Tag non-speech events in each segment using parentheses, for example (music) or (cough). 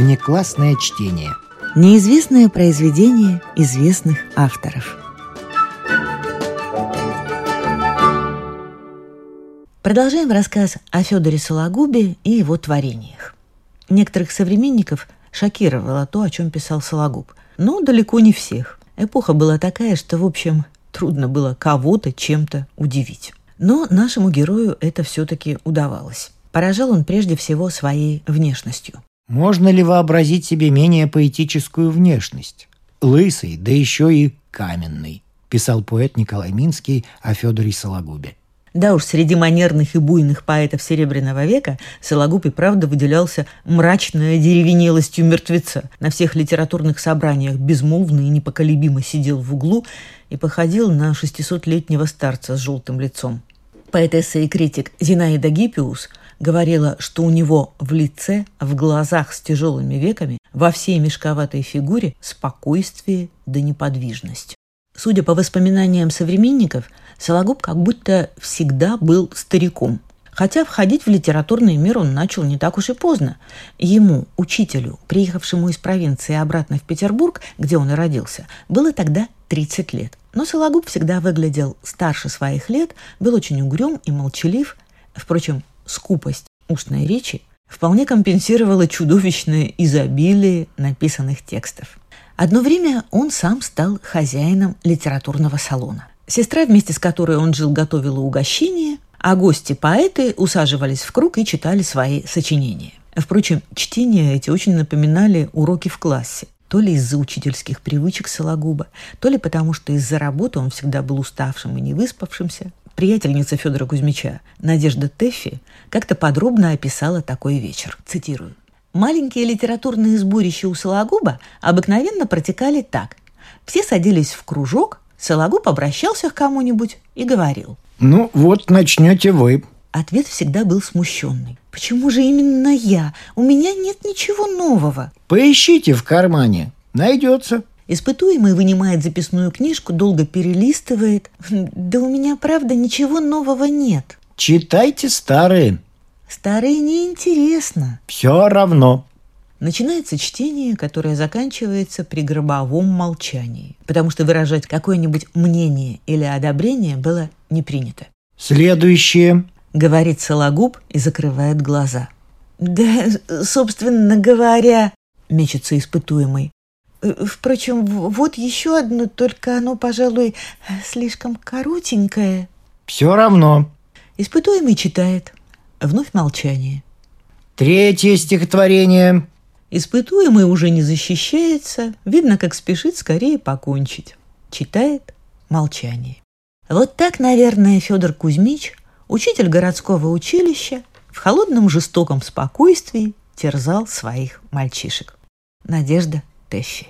внеклассное чтение. Неизвестное произведение известных авторов. Продолжаем рассказ о Федоре Сологубе и его творениях. Некоторых современников шокировало то, о чем писал Сологуб, но далеко не всех. Эпоха была такая, что, в общем, трудно было кого-то чем-то удивить. Но нашему герою это все-таки удавалось. Поражал он прежде всего своей внешностью. Можно ли вообразить себе менее поэтическую внешность? Лысый, да еще и каменный, писал поэт Николай Минский о Федоре Сологубе. Да уж, среди манерных и буйных поэтов Серебряного века Сологуб и правда выделялся мрачной деревенелостью мертвеца. На всех литературных собраниях безмолвно и непоколебимо сидел в углу и походил на 600-летнего старца с желтым лицом. Поэтесса и критик Зинаида Гиппиус говорила, что у него в лице, в глазах с тяжелыми веками, во всей мешковатой фигуре спокойствие да неподвижность. Судя по воспоминаниям современников, Сологуб как будто всегда был стариком. Хотя входить в литературный мир он начал не так уж и поздно. Ему, учителю, приехавшему из провинции обратно в Петербург, где он и родился, было тогда 30 лет. Но Сологуб всегда выглядел старше своих лет, был очень угрюм и молчалив. Впрочем, скупость устной речи вполне компенсировала чудовищное изобилие написанных текстов. Одно время он сам стал хозяином литературного салона. Сестра, вместе с которой он жил, готовила угощение, а гости-поэты усаживались в круг и читали свои сочинения. Впрочем, чтения эти очень напоминали уроки в классе. То ли из-за учительских привычек Сологуба, то ли потому, что из-за работы он всегда был уставшим и невыспавшимся. Приятельница Федора Кузьмича, Надежда Теффи, как-то подробно описала такой вечер. Цитирую. «Маленькие литературные сборища у Сологуба обыкновенно протекали так. Все садились в кружок, Сологуб обращался к кому-нибудь и говорил. «Ну, вот начнете вы». Ответ всегда был смущенный. «Почему же именно я? У меня нет ничего нового». «Поищите в кармане. Найдется». Испытуемый вынимает записную книжку, долго перелистывает. «Да у меня, правда, ничего нового нет». «Читайте старые». «Старые неинтересно». «Все равно». Начинается чтение, которое заканчивается при гробовом молчании, потому что выражать какое-нибудь мнение или одобрение было не принято. «Следующее», — говорит Сологуб и закрывает глаза. «Да, собственно говоря», — мечется испытуемый. «Впрочем, вот еще одно, только оно, пожалуй, слишком коротенькое». «Все равно». Испытуемый читает. Вновь молчание. Третье стихотворение. Испытуемый уже не защищается, видно, как спешит скорее покончить. Читает молчание. Вот так, наверное, Федор Кузьмич, учитель городского училища, в холодном жестоком спокойствии терзал своих мальчишек. Надежда Тэффи.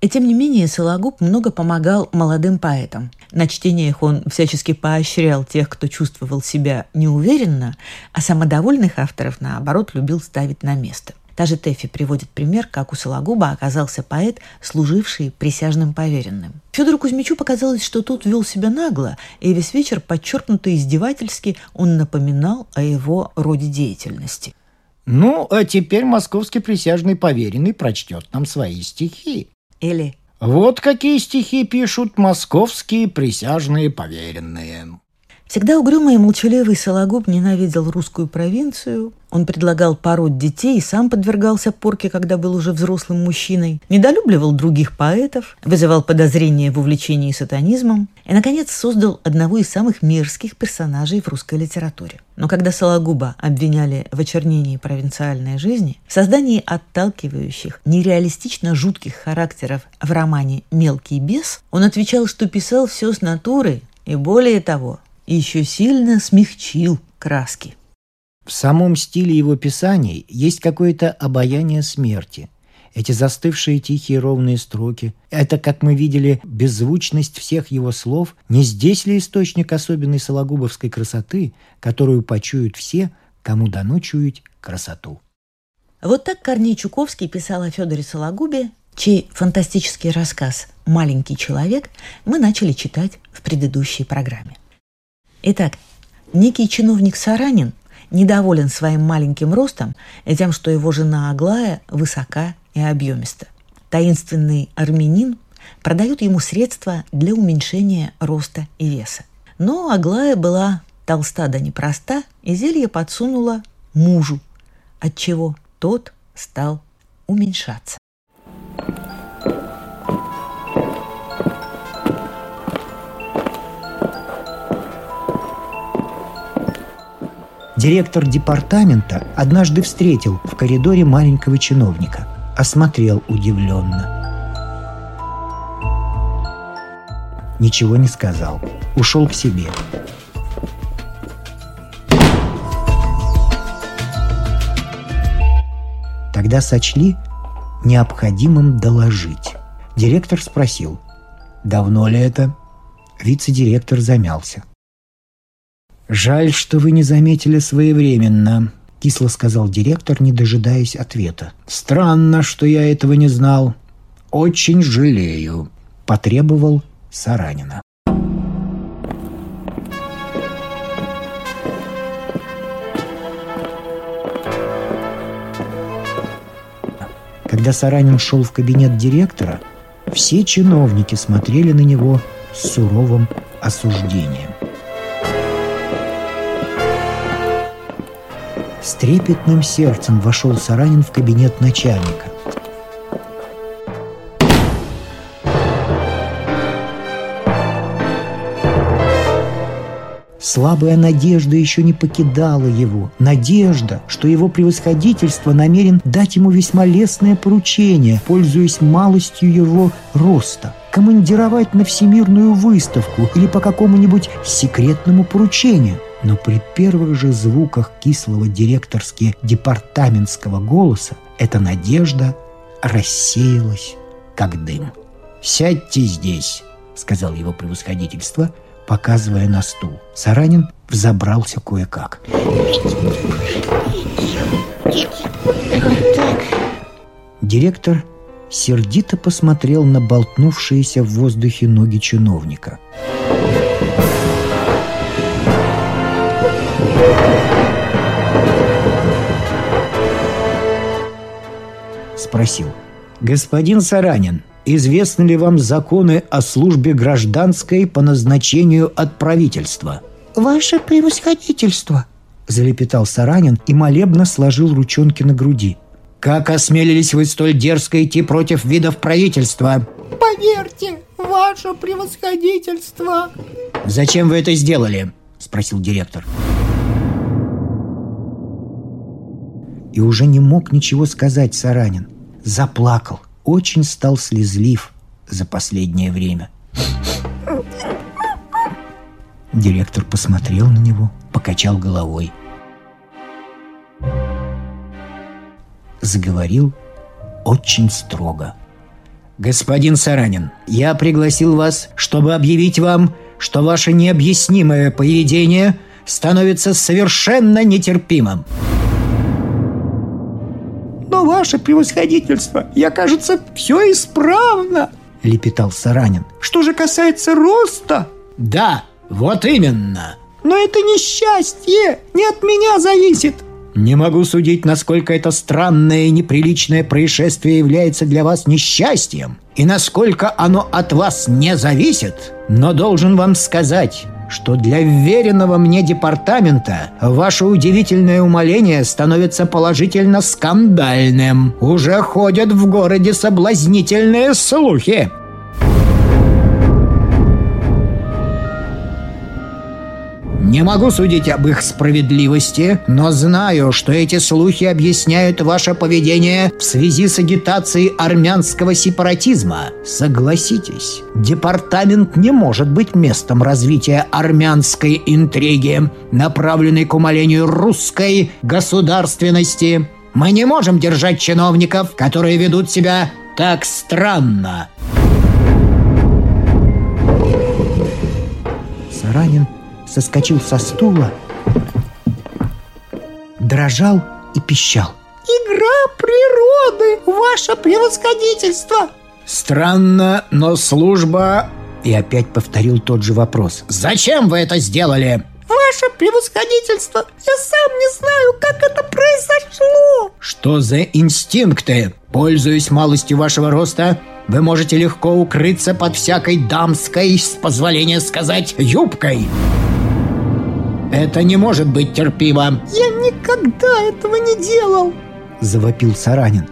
И тем не менее Сологуб много помогал молодым поэтам. На чтениях он всячески поощрял тех, кто чувствовал себя неуверенно, а самодовольных авторов, наоборот, любил ставить на место – Та же Тэфи приводит пример, как у Сологуба оказался поэт, служивший присяжным поверенным. Федору Кузьмичу показалось, что тот вел себя нагло, и весь вечер подчеркнуто издевательски он напоминал о его роде деятельности. «Ну, а теперь московский присяжный поверенный прочтет нам свои стихи». Или «Вот какие стихи пишут московские присяжные поверенные». Всегда угрюмый и молчаливый Сологуб ненавидел русскую провинцию. Он предлагал пороть детей и сам подвергался порке, когда был уже взрослым мужчиной. Недолюбливал других поэтов, вызывал подозрения в увлечении сатанизмом и, наконец, создал одного из самых мерзких персонажей в русской литературе. Но когда Сологуба обвиняли в очернении провинциальной жизни, в создании отталкивающих, нереалистично жутких характеров в романе «Мелкий бес», он отвечал, что писал все с натуры, и более того, еще сильно смягчил краски. В самом стиле его писаний есть какое-то обаяние смерти. Эти застывшие тихие ровные строки, это, как мы видели, беззвучность всех его слов, не здесь ли источник особенной сологубовской красоты, которую почуют все, кому дано чуять красоту? Вот так Корней Чуковский писал о Федоре Сологубе, чей фантастический рассказ «Маленький человек» мы начали читать в предыдущей программе. Итак, некий чиновник Саранин недоволен своим маленьким ростом и тем, что его жена Аглая высока и объемиста. Таинственный армянин продает ему средства для уменьшения роста и веса. Но Аглая была толста да непроста, и зелье подсунула мужу, отчего тот стал уменьшаться. Директор департамента однажды встретил в коридоре маленького чиновника. Осмотрел удивленно. Ничего не сказал. Ушел к себе. Тогда сочли необходимым доложить. Директор спросил, давно ли это? Вице-директор замялся. «Жаль, что вы не заметили своевременно», — кисло сказал директор, не дожидаясь ответа. «Странно, что я этого не знал. Очень жалею», — потребовал Саранина. Когда Саранин шел в кабинет директора, все чиновники смотрели на него с суровым осуждением. С трепетным сердцем вошел Саранин в кабинет начальника. Слабая надежда еще не покидала его. Надежда, что его превосходительство намерен дать ему весьма лестное поручение, пользуясь малостью его роста командировать на всемирную выставку или по какому-нибудь секретному поручению. Но при первых же звуках кислого директорски департаментского голоса эта надежда рассеялась, как дым. «Сядьте здесь», — сказал его превосходительство — показывая на стул. Саранин взобрался кое-как. Директор сердито посмотрел на болтнувшиеся в воздухе ноги чиновника. Спросил. «Господин Саранин, Известны ли вам законы о службе гражданской по назначению от правительства? Ваше превосходительство, залепетал Саранин и молебно сложил ручонки на груди. Как осмелились вы столь дерзко идти против видов правительства? Поверьте, ваше превосходительство. Зачем вы это сделали? спросил директор. И уже не мог ничего сказать Саранин. Заплакал очень стал слезлив за последнее время. Директор посмотрел на него, покачал головой. Заговорил очень строго. «Господин Саранин, я пригласил вас, чтобы объявить вам, что ваше необъяснимое поведение становится совершенно нетерпимым ваше превосходительство, я, кажется, все исправно!» — лепетал Саранин. «Что же касается роста...» «Да, вот именно!» «Но это несчастье не от меня зависит!» Не могу судить, насколько это странное и неприличное происшествие является для вас несчастьем, и насколько оно от вас не зависит, но должен вам сказать, что для веренного мне департамента ваше удивительное умоление становится положительно скандальным. Уже ходят в городе соблазнительные слухи. Не могу судить об их справедливости, но знаю, что эти слухи объясняют ваше поведение в связи с агитацией армянского сепаратизма. Согласитесь, департамент не может быть местом развития армянской интриги, направленной к умалению русской государственности. Мы не можем держать чиновников, которые ведут себя так странно. Саранин соскочил со стула, дрожал и пищал. «Игра природы, ваше превосходительство!» «Странно, но служба...» И опять повторил тот же вопрос. «Зачем вы это сделали?» Ваше превосходительство, я сам не знаю, как это произошло. Что за инстинкты? Пользуясь малостью вашего роста, вы можете легко укрыться под всякой дамской, с позволения сказать, юбкой. Это не может быть терпимо. Я никогда этого не делал. Завопил Саранин.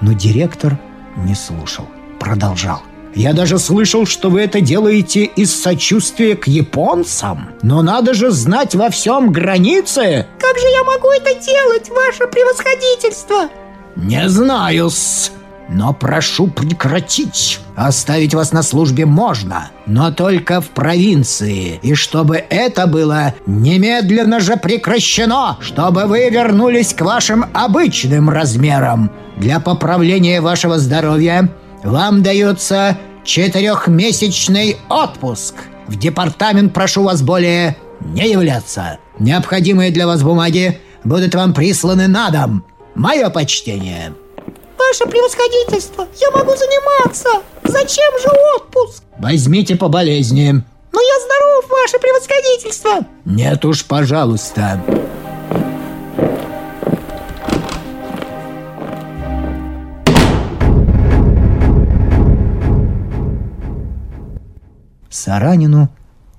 Но директор не слушал. Продолжал. Я даже слышал, что вы это делаете из сочувствия к японцам. Но надо же знать во всем границы. Как же я могу это делать, ваше превосходительство? Не знаю-с. Но прошу прекратить. Оставить вас на службе можно, но только в провинции. И чтобы это было немедленно же прекращено, чтобы вы вернулись к вашим обычным размерам. Для поправления вашего здоровья вам дается четырехмесячный отпуск. В департамент прошу вас более не являться. Необходимые для вас бумаги будут вам присланы на дом. Мое почтение. Ваше превосходительство, я могу заниматься. Зачем же отпуск? Возьмите по болезни. Но я здоров, ваше превосходительство. Нет уж, пожалуйста. Саранину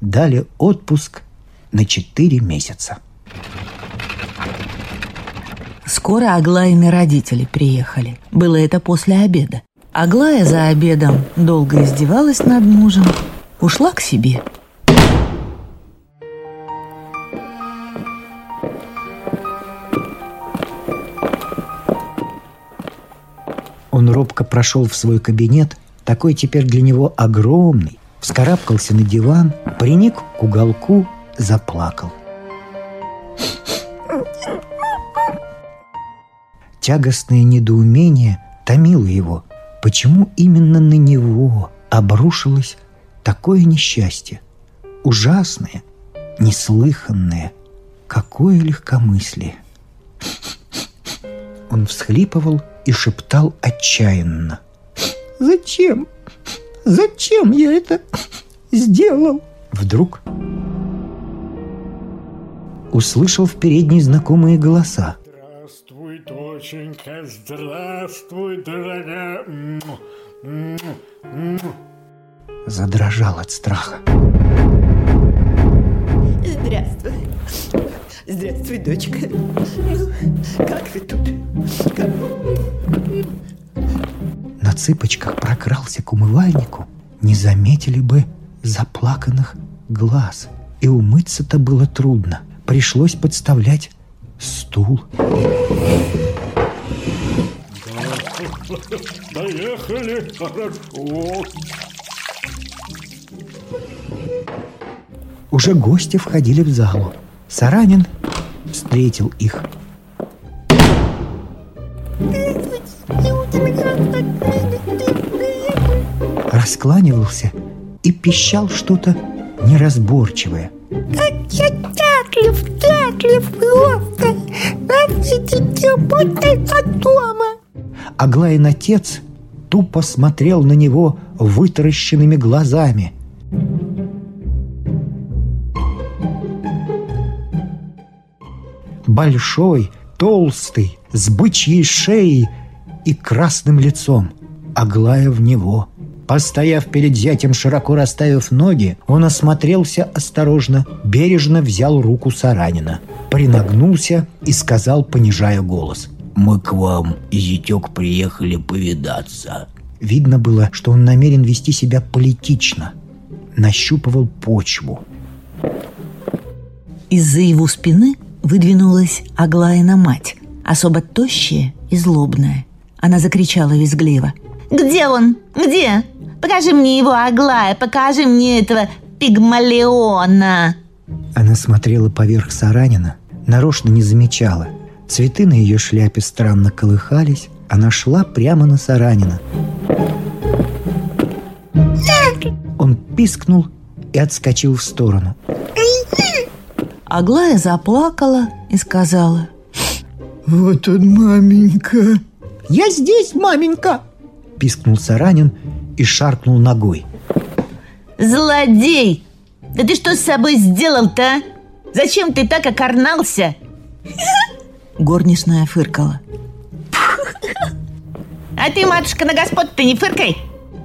дали отпуск на 4 месяца. Скоро Аглаины родители приехали. Было это после обеда. Аглая за обедом долго издевалась над мужем, ушла к себе. Он робко прошел в свой кабинет, такой теперь для него огромный, вскарабкался на диван, приник к уголку, заплакал. Тягостное недоумение томило его. Почему именно на него обрушилось такое несчастье? Ужасное, неслыханное. Какое легкомыслие! Он всхлипывал и шептал отчаянно. Зачем? Зачем я это сделал? Вдруг услышал в передней знакомые голоса. Здравствуй, доченька, здравствуй, дорогая. Задрожал от страха. Здравствуй. Здравствуй, дочка. Ну, как вы тут? Как... На цыпочках прокрался к умывальнику. Не заметили бы заплаканных глаз. И умыться-то было трудно. Пришлось подставлять стул. Доехали хорошо. Уже гости входили в залу. Саранин встретил их. Раскланивался и пищал что-то неразборчивое. Как я счастлив, счастлив просто. Разве будто от дома? Аглаин отец тупо смотрел на него вытаращенными глазами. Большой, толстый, с бычьей шеей и красным лицом. Аглая в него. Постояв перед зятем, широко расставив ноги, он осмотрелся осторожно, бережно взял руку Саранина, принагнулся и сказал, понижая голос. «Мы к вам, зятек, приехали повидаться». Видно было, что он намерен вести себя политично. Нащупывал почву. Из-за его спины выдвинулась Аглаина мать, особо тощая и злобная. Она закричала визгливо. Где он? Где? Покажи мне его, Аглая, покажи мне этого пигмалиона. Она смотрела поверх Саранина, нарочно не замечала. Цветы на ее шляпе странно колыхались. Она шла прямо на Саранина. Он пискнул и отскочил в сторону. Аглая заплакала и сказала. Вот он, маменька. Я здесь, маменька. Пискнул Саранин и шаркнул ногой. Злодей! Да ты что с собой сделал-то? а? Зачем ты так окорнался? Горничная фыркала. А ты, матушка, на господ ты не фыркай.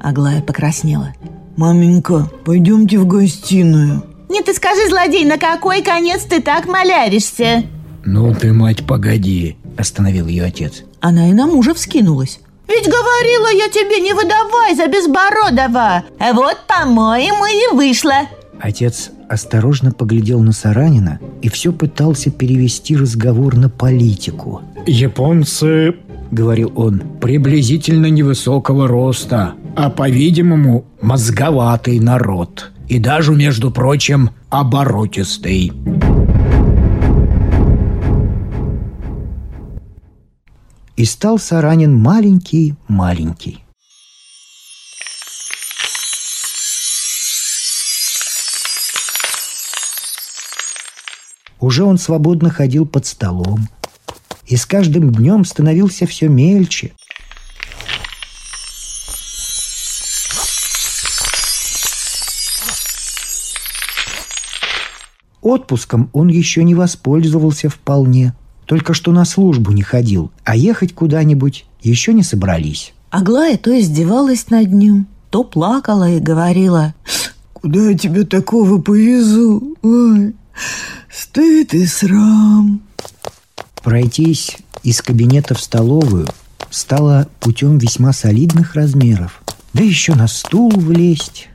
Аглая покраснела. «Маменька, пойдемте в гостиную». Нет, ты скажи, злодей, на какой конец ты так малявишься? «Ну ты, мать, погоди!» – остановил ее отец. Она и на мужа вскинулась. Ведь говорила я тебе, не выдавай за безбородого. А вот, по-моему, и вышло. Отец осторожно поглядел на Саранина и все пытался перевести разговор на политику. Японцы, Говорил он, приблизительно невысокого роста, а, по-видимому, мозговатый народ. И даже, между прочим, оборотистый. И стал Саранин маленький-маленький. Уже он свободно ходил под столом, и с каждым днем становился все мельче. Отпуском он еще не воспользовался вполне, только что на службу не ходил, а ехать куда-нибудь еще не собрались. Аглая то издевалась над ним, то плакала и говорила «Куда я тебя такого повезу? Ой, стыд и срам!» Пройтись из кабинета в столовую стало путем весьма солидных размеров. Да еще на стул влезть.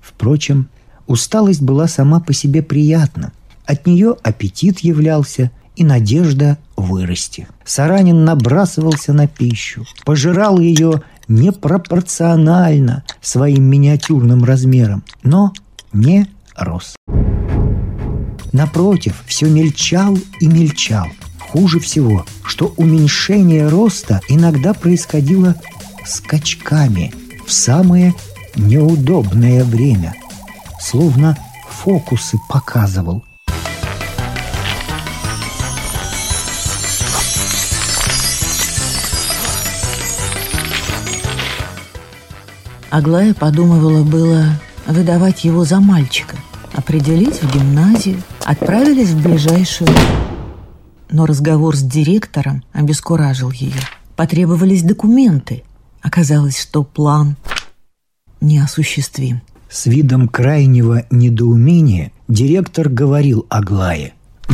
Впрочем, усталость была сама по себе приятна. От нее аппетит являлся и надежда вырасти. Саранин набрасывался на пищу, пожирал ее непропорционально своим миниатюрным размером, но не рос. Напротив, все мельчал и мельчал. Хуже всего, что уменьшение роста иногда происходило скачками в самое неудобное время. Словно фокусы показывал. Аглая подумывала было выдавать его за мальчика, определить в гимназию, отправились в ближайшую. Но разговор с директором обескуражил ее. Потребовались документы. Оказалось, что план неосуществим. С видом крайнего недоумения директор говорил Аглае.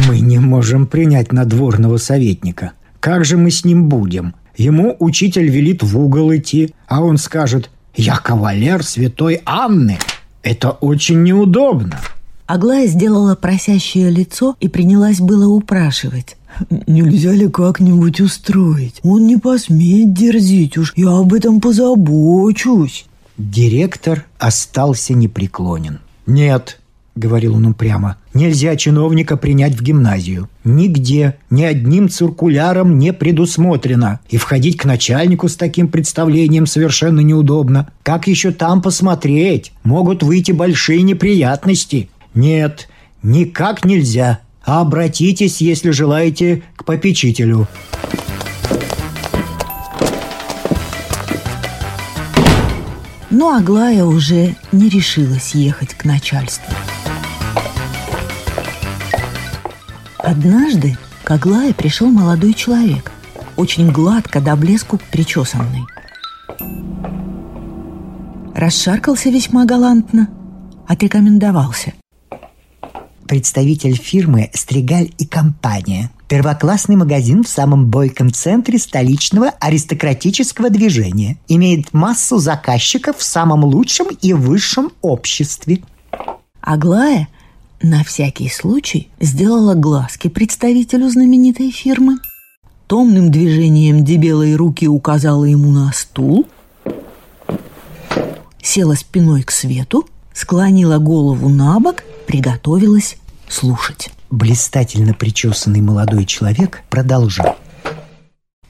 «Мы не можем принять надворного советника. Как же мы с ним будем? Ему учитель велит в угол идти, а он скажет «Я кавалер святой Анны». Это очень неудобно». Аглая сделала просящее лицо и принялась было упрашивать. «Нельзя ли как-нибудь устроить? Он не посмеет дерзить уж, я об этом позабочусь». Директор остался непреклонен. «Нет», — говорил он упрямо, — «нельзя чиновника принять в гимназию. Нигде, ни одним циркуляром не предусмотрено. И входить к начальнику с таким представлением совершенно неудобно. Как еще там посмотреть? Могут выйти большие неприятности. Нет, никак нельзя. Обратитесь, если желаете, к попечителю». Но Аглая уже не решилась ехать к начальству. Однажды к Аглае пришел молодой человек, очень гладко до блеску причесанный. Расшаркался весьма галантно, отрекомендовался. Представитель фирмы «Стригаль и компания». Первоклассный магазин в самом бойком центре столичного аристократического движения. Имеет массу заказчиков в самом лучшем и высшем обществе. Аглая на всякий случай сделала глазки представителю знаменитой фирмы. Томным движением дебелой руки указала ему на стул, села спиной к свету, склонила голову на бок, приготовилась слушать. Блистательно причесанный молодой человек продолжал.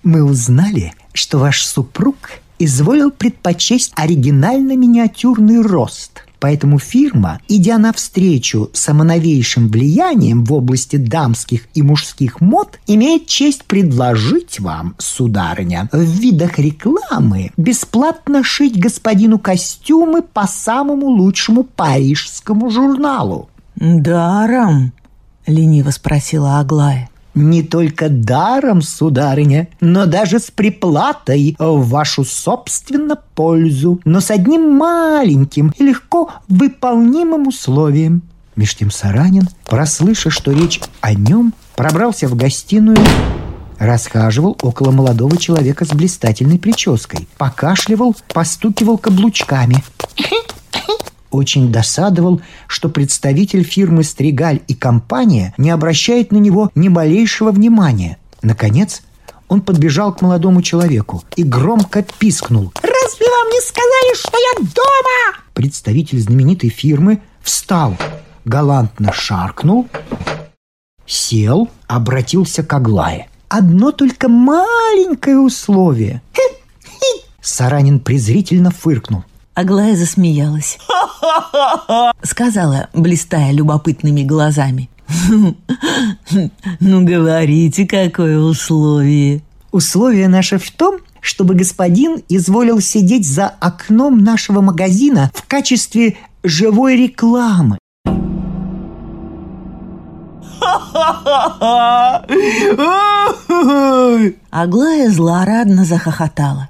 Мы узнали, что ваш супруг изволил предпочесть оригинально-миниатюрный рост. Поэтому фирма, идя навстречу самоновейшим влиянием в области дамских и мужских мод, имеет честь предложить вам, сударыня, в видах рекламы бесплатно шить господину костюмы по самому лучшему парижскому журналу. «Даром?» — лениво спросила Аглая. Не только даром, сударыня, но даже с приплатой в вашу собственно пользу, но с одним маленьким и легко выполнимым условием. Меж тем Саранин, прослыша, что речь о нем, пробрался в гостиную, расхаживал около молодого человека с блистательной прической, покашливал, постукивал каблучками очень досадовал, что представитель фирмы «Стригаль» и компания не обращает на него ни малейшего внимания. Наконец, он подбежал к молодому человеку и громко пискнул. «Разве вам не сказали, что я дома?» Представитель знаменитой фирмы встал, галантно шаркнул, сел, обратился к Аглае. «Одно только маленькое условие». Саранин презрительно фыркнул. Аглая засмеялась. (laughs) Сказала, блистая любопытными глазами. (laughs) «Ну, говорите, какое условие?» «Условие наше в том, чтобы господин изволил сидеть за окном нашего магазина в качестве живой рекламы. Аглая злорадно захохотала.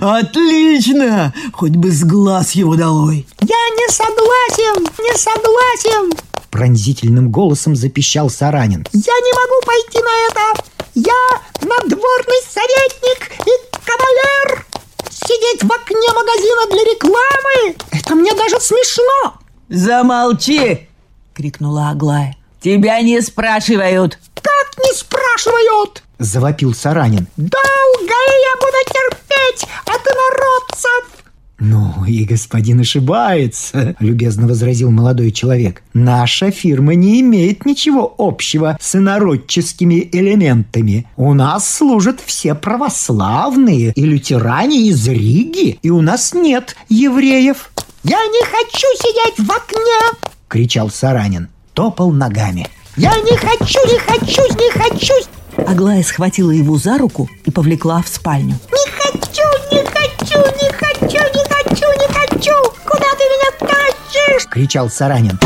Отлично! Хоть бы с глаз его долой. Я не согласен, не согласен! Пронзительным голосом запищал Саранин. Я не могу пойти на это! Я надворный советник и кавалер! Сидеть в окне магазина для рекламы! Это мне даже смешно! Замолчи! Крикнула Аглая. Тебя не спрашивают! Как не спрашивают? Завопил Саранин. Долго я буду терпеть от инородцев? «Ну, и господин ошибается», — любезно возразил молодой человек. «Наша фирма не имеет ничего общего с инородческими элементами. У нас служат все православные и лютеране из Риги, и у нас нет евреев». «Я не хочу сидеть в окне!» — кричал Саранин топал ногами. «Я не хочу, не хочу, не хочу!» Аглая схватила его за руку и повлекла в спальню. «Не хочу, не хочу, не хочу, не хочу, не хочу! Куда ты меня тащишь?» — кричал Саранин.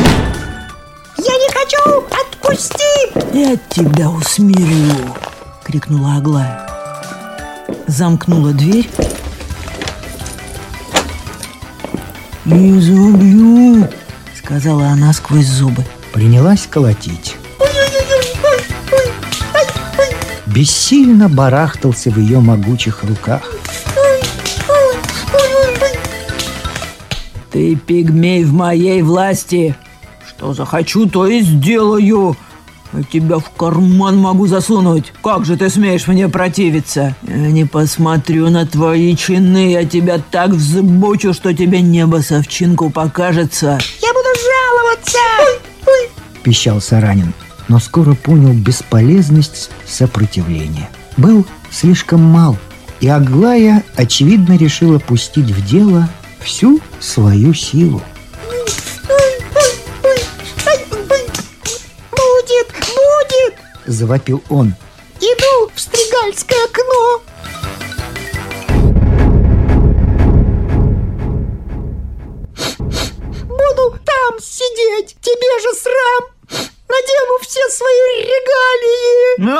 «Я не хочу! Отпусти!» «Я тебя усмирю!» — крикнула Аглая. Замкнула дверь. «Изобью!» — сказала она сквозь зубы принялась колотить. Бессильно барахтался в ее могучих руках. Ты пигмей в моей власти. Что захочу, то и сделаю. А тебя в карман могу засунуть. Как же ты смеешь мне противиться? Я не посмотрю на твои чины. Я тебя так взбучу, что тебе небо совчинку покажется. Я буду жаловаться пищал Саранин, но скоро понял бесполезность сопротивления. Был слишком мал, и Аглая, очевидно, решила пустить в дело всю свою силу. «Будет, будет!» – завопил он. «Иду в стригальское окно!» Там сидеть! Тебе же срам! Надену все свои регалии!»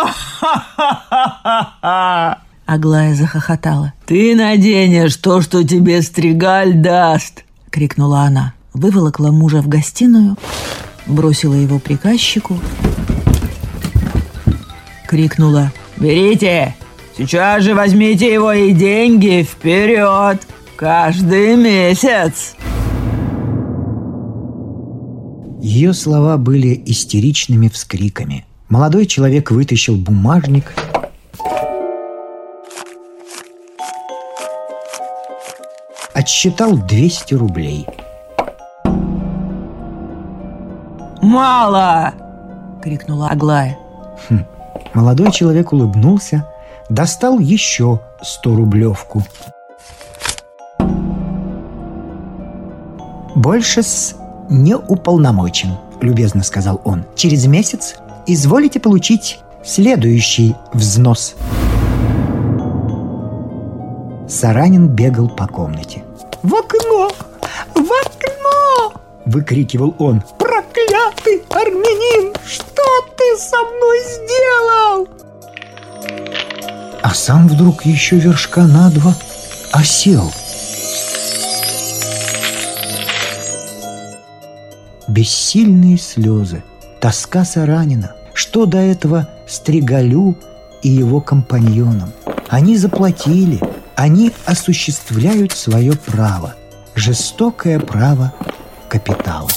(laughs) Аглая захохотала. «Ты наденешь то, что тебе стригаль даст!» — крикнула она. Выволокла мужа в гостиную, бросила его приказчику. Крикнула. «Берите! Сейчас же возьмите его и деньги вперед! Каждый месяц!» Ее слова были истеричными вскриками. Молодой человек вытащил бумажник, отсчитал 200 рублей. «Мало!» — крикнула Аглая. Хм. Молодой человек улыбнулся, достал еще 100 рублевку. «Больше с не уполномочен», — любезно сказал он. «Через месяц изволите получить следующий взнос». Саранин бегал по комнате. «В окно! В окно!» — выкрикивал он. «Проклятый армянин! Что ты со мной сделал?» А сам вдруг еще вершка на два осел. Бессильные слезы, тоска Саранина. Что до этого Стригалю и его компаньонам? Они заплатили, они осуществляют свое право, жестокое право капитала.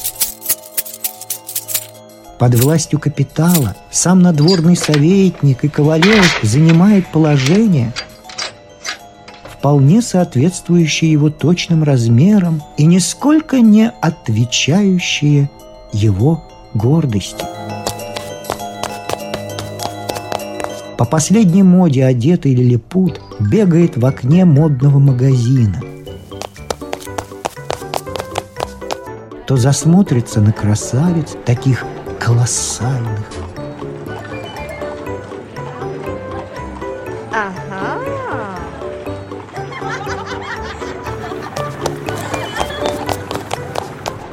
Под властью капитала сам надворный советник и Ковалев занимает положение, вполне соответствующее его точным размерам и нисколько не отвечающее его гордости. По последней моде одетый лилипут бегает в окне модного магазина. То засмотрится на красавиц, таких колоссальных.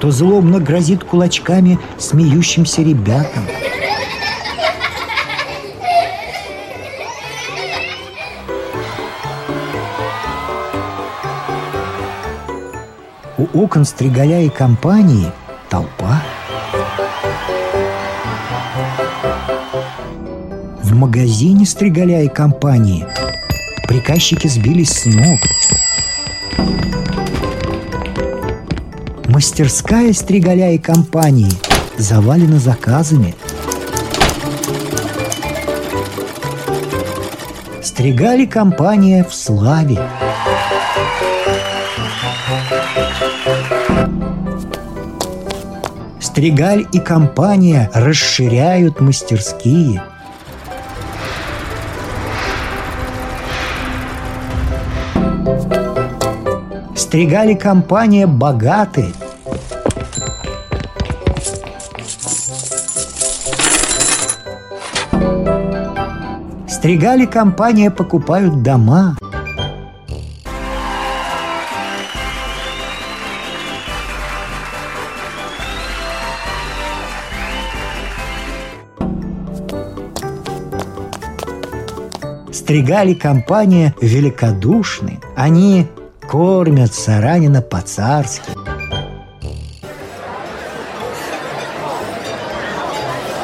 То злобно грозит кулачками смеющимся ребятам. У окон Стригаля и компании толпа – В магазине Стригаля и компании приказчики сбились с ног. Мастерская Стригаля и компании завалена заказами. Стригали компания в славе. Стригаль и компания расширяют мастерские – Стригали компания богаты. Стригали компания покупают дома. Стригали компания великодушны. Они кормят Саранина по-царски.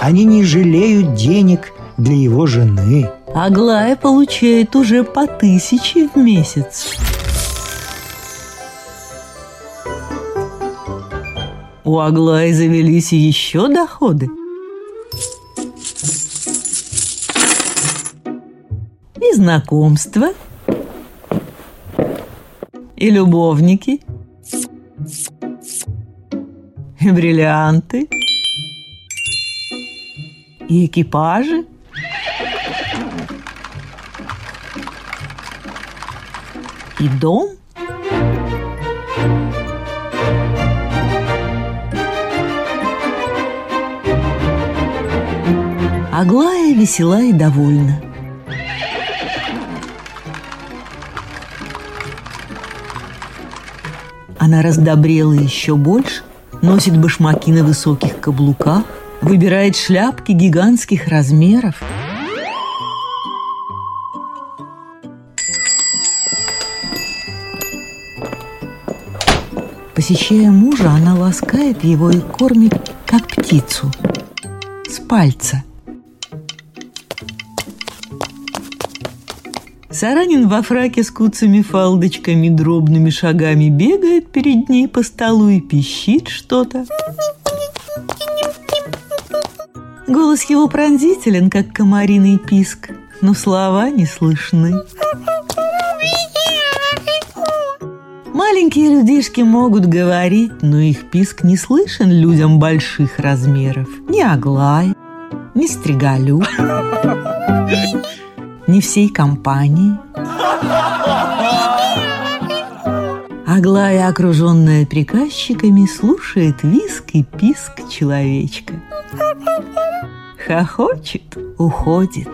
Они не жалеют денег для его жены. Аглая получает уже по тысяче в месяц. У Аглаи завелись еще доходы. И знакомства – и любовники, и бриллианты, и экипажи. И дом. Аглая весела и довольна. Она раздобрела еще больше, носит башмаки на высоких каблуках, выбирает шляпки гигантских размеров. Посещая мужа, она ласкает его и кормит, как птицу, с пальца – Саранин во фраке с куцами-фалдочками дробными шагами бегает перед ней по столу и пищит что-то. Голос его пронзителен, как комариный писк, но слова не слышны. Маленькие людишки могут говорить, но их писк не слышен людям больших размеров. Ни Аглай, ни Стригалю не всей компании. Аглая, окруженная приказчиками, слушает виск и писк человечка. Хохочет, уходит.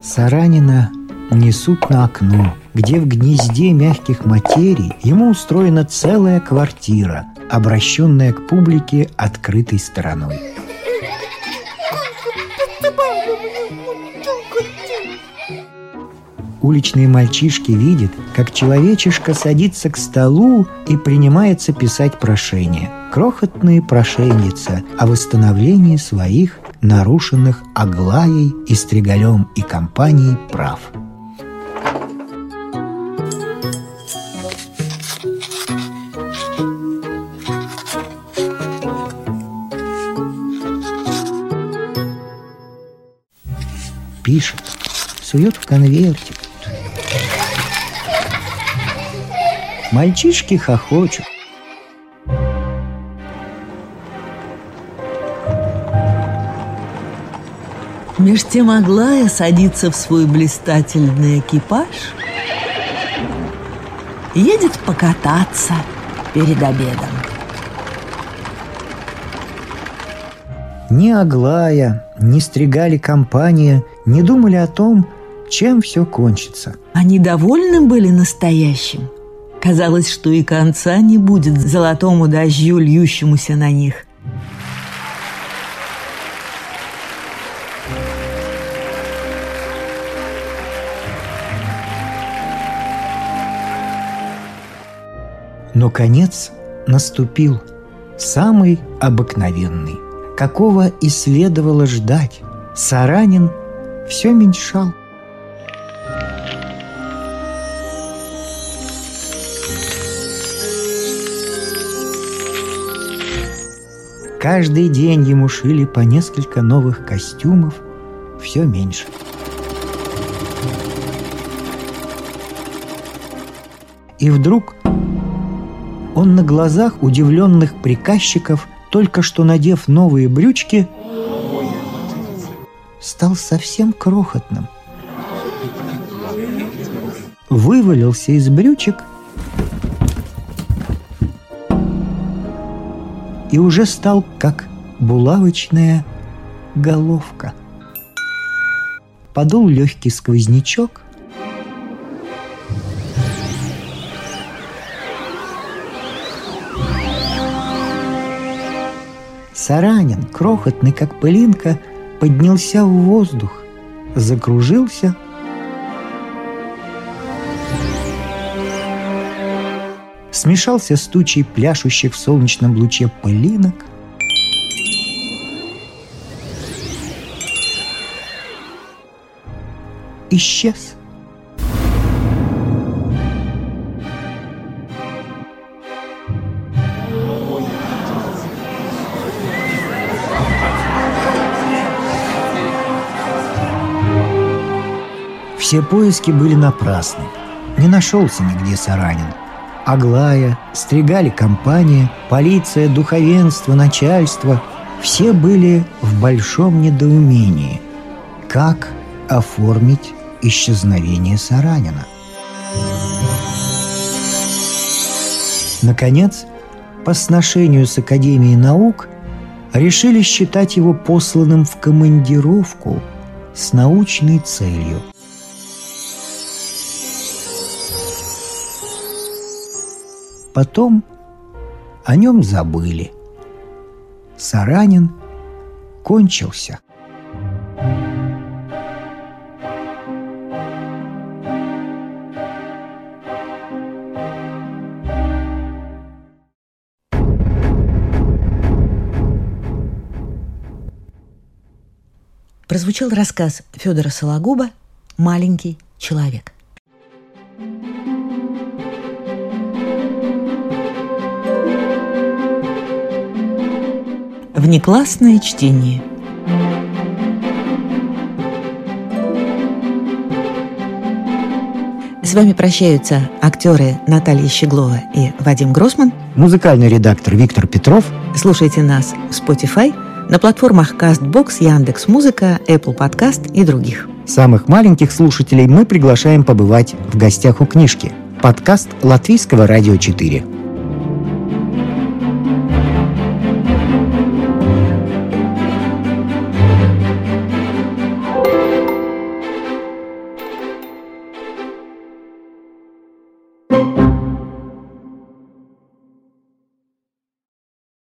Саранина несут на окно, где в гнезде мягких материй ему устроена целая квартира, обращенная к публике открытой стороной. Уличные мальчишки видят, как человечишка садится к столу и принимается писать прошение. Крохотные прошенница о восстановлении своих нарушенных Аглаей и Стригалем и компанией прав. Пишет, сует в конвертик. Мальчишки хохочут. Меж тем Аглая садится в свой блистательный экипаж едет покататься перед обедом. Ни Аглая, ни Стригали компания не думали о том, чем все кончится. Они довольны были настоящим. Казалось, что и конца не будет золотому дождю, льющемуся на них. Но конец наступил, самый обыкновенный, какого и следовало ждать. Саранин все меньшал. Каждый день ему шили по несколько новых костюмов, все меньше. И вдруг он на глазах удивленных приказчиков, только что надев новые брючки, стал совсем крохотным. Вывалился из брючек и уже стал как булавочная головка. Подул легкий сквознячок, Саранин, крохотный как пылинка, поднялся в воздух, закружился, смешался с тучей пляшущих в солнечном луче пылинок, исчез. Все поиски были напрасны. Не нашелся нигде Саранин. Аглая, стригали компания, полиция, духовенство, начальство – все были в большом недоумении. Как оформить исчезновение Саранина? Наконец, по сношению с Академией наук решили считать его посланным в командировку с научной целью. Потом о нем забыли. Саранин кончился. Прозвучал рассказ Федора Сологуба «Маленький человек». Внеклассное чтение. С вами прощаются актеры Наталья Щеглова и Вадим Гросман. Музыкальный редактор Виктор Петров. Слушайте нас в Spotify, на платформах CastBox, Яндекс.Музыка, Apple Podcast и других. Самых маленьких слушателей мы приглашаем побывать в гостях у книжки. Подкаст Латвийского радио 4.